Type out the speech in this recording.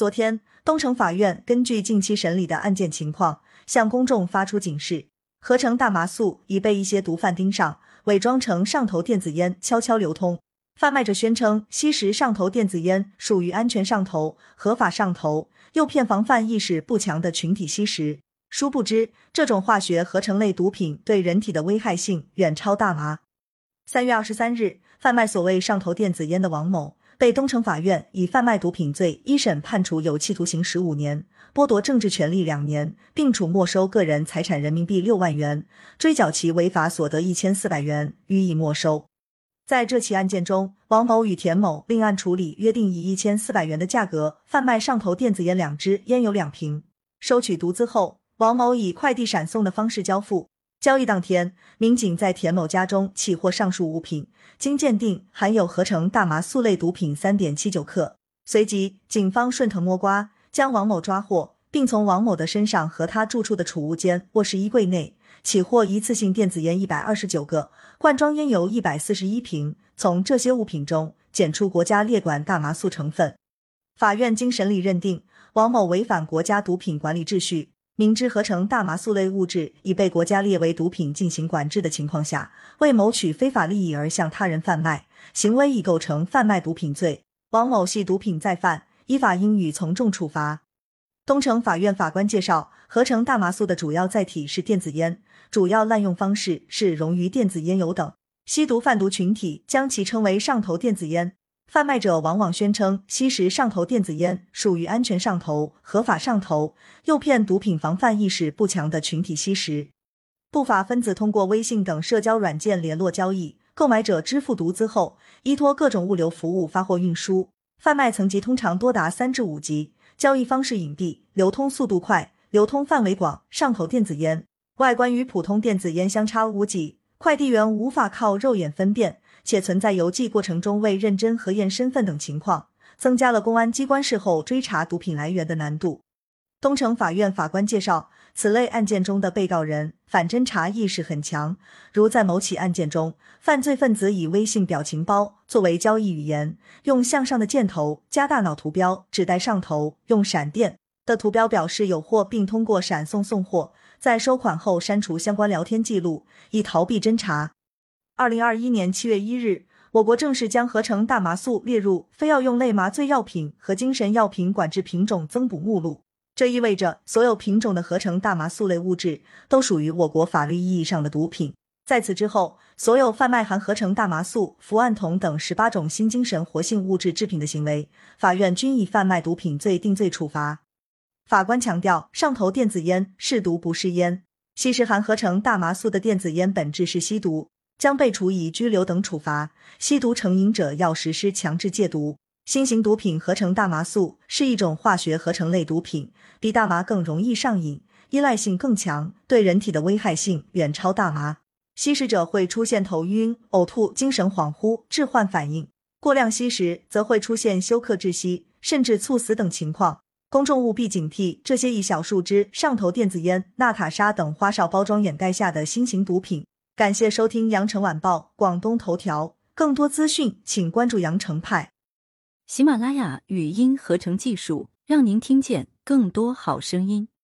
昨天，东城法院根据近期审理的案件情况，向公众发出警示：合成大麻素已被一些毒贩盯上，伪装成上头电子烟悄悄流通。贩卖者宣称吸食上头电子烟属于安全上头、合法上头，诱骗防范意识不强的群体吸食。殊不知，这种化学合成类毒品对人体的危害性远超大麻。三月二十三日，贩卖所谓上头电子烟的王某。被东城法院以贩卖毒品罪一审判处有期徒刑十五年，剥夺政治权利两年，并处没收个人财产人民币六万元，追缴其违法所得一千四百元，予以没收。在这起案件中，王某与田某另案处理，约定以一千四百元的价格贩卖上头电子烟两支，烟油两瓶。收取毒资后，王某以快递闪送的方式交付。交易当天，民警在田某家中起获上述物品，经鉴定含有合成大麻素类毒品三点七九克。随即，警方顺藤摸瓜，将王某抓获，并从王某的身上和他住处的储物间、卧室衣柜内起获一次性电子烟一百二十九个，罐装烟油一百四十一瓶。从这些物品中检出国家列管大麻素成分。法院经审理认定，王某违反国家毒品管理秩序。明知合成大麻素类物质已被国家列为毒品进行管制的情况下，为谋取非法利益而向他人贩卖，行为已构成贩卖毒品罪。王某系毒品再犯，依法应予从重处罚。东城法院法官介绍，合成大麻素的主要载体是电子烟，主要滥用方式是溶于电子烟油等，吸毒贩毒群体将其称为上头电子烟。贩卖者往往宣称吸食上头电子烟属于安全上头、合法上头，诱骗毒品防范意识不强的群体吸食。不法分子通过微信等社交软件联络交易，购买者支付毒资后，依托各种物流服务发货运输。贩卖层级通常多达三至五级，交易方式隐蔽，流通速度快，流通范围广。上头电子烟外观与普通电子烟相差无几，快递员无法靠肉眼分辨。且存在邮寄过程中未认真核验身份等情况，增加了公安机关事后追查毒品来源的难度。东城法院法官介绍，此类案件中的被告人反侦查意识很强，如在某起案件中，犯罪分子以微信表情包作为交易语言，用向上的箭头加大脑图标指代上头，用闪电的图标表示有货，并通过闪送送货，在收款后删除相关聊天记录，以逃避侦查。二零二一年七月一日，我国正式将合成大麻素列入非药用类麻醉药品和精神药品管制品种增补目录。这意味着所有品种的合成大麻素类物质都属于我国法律意义上的毒品。在此之后，所有贩卖含合成大麻素、氟胺酮等十八种新精神活性物质制品的行为，法院均以贩卖毒品罪定罪处罚。法官强调，上头电子烟是毒不是烟，吸食含合成大麻素的电子烟本质是吸毒。将被处以拘留等处罚。吸毒成瘾者要实施强制戒毒。新型毒品合成大麻素是一种化学合成类毒品，比大麻更容易上瘾，依赖性更强，对人体的危害性远超大麻。吸食者会出现头晕、呕吐、精神恍惚、致幻反应；过量吸食则会出现休克、窒息，甚至猝死等情况。公众务必警惕这些以小树枝、上头电子烟、娜塔莎等花哨包装掩盖下的新型毒品。感谢收听羊城晚报广东头条，更多资讯请关注羊城派。喜马拉雅语音合成技术，让您听见更多好声音。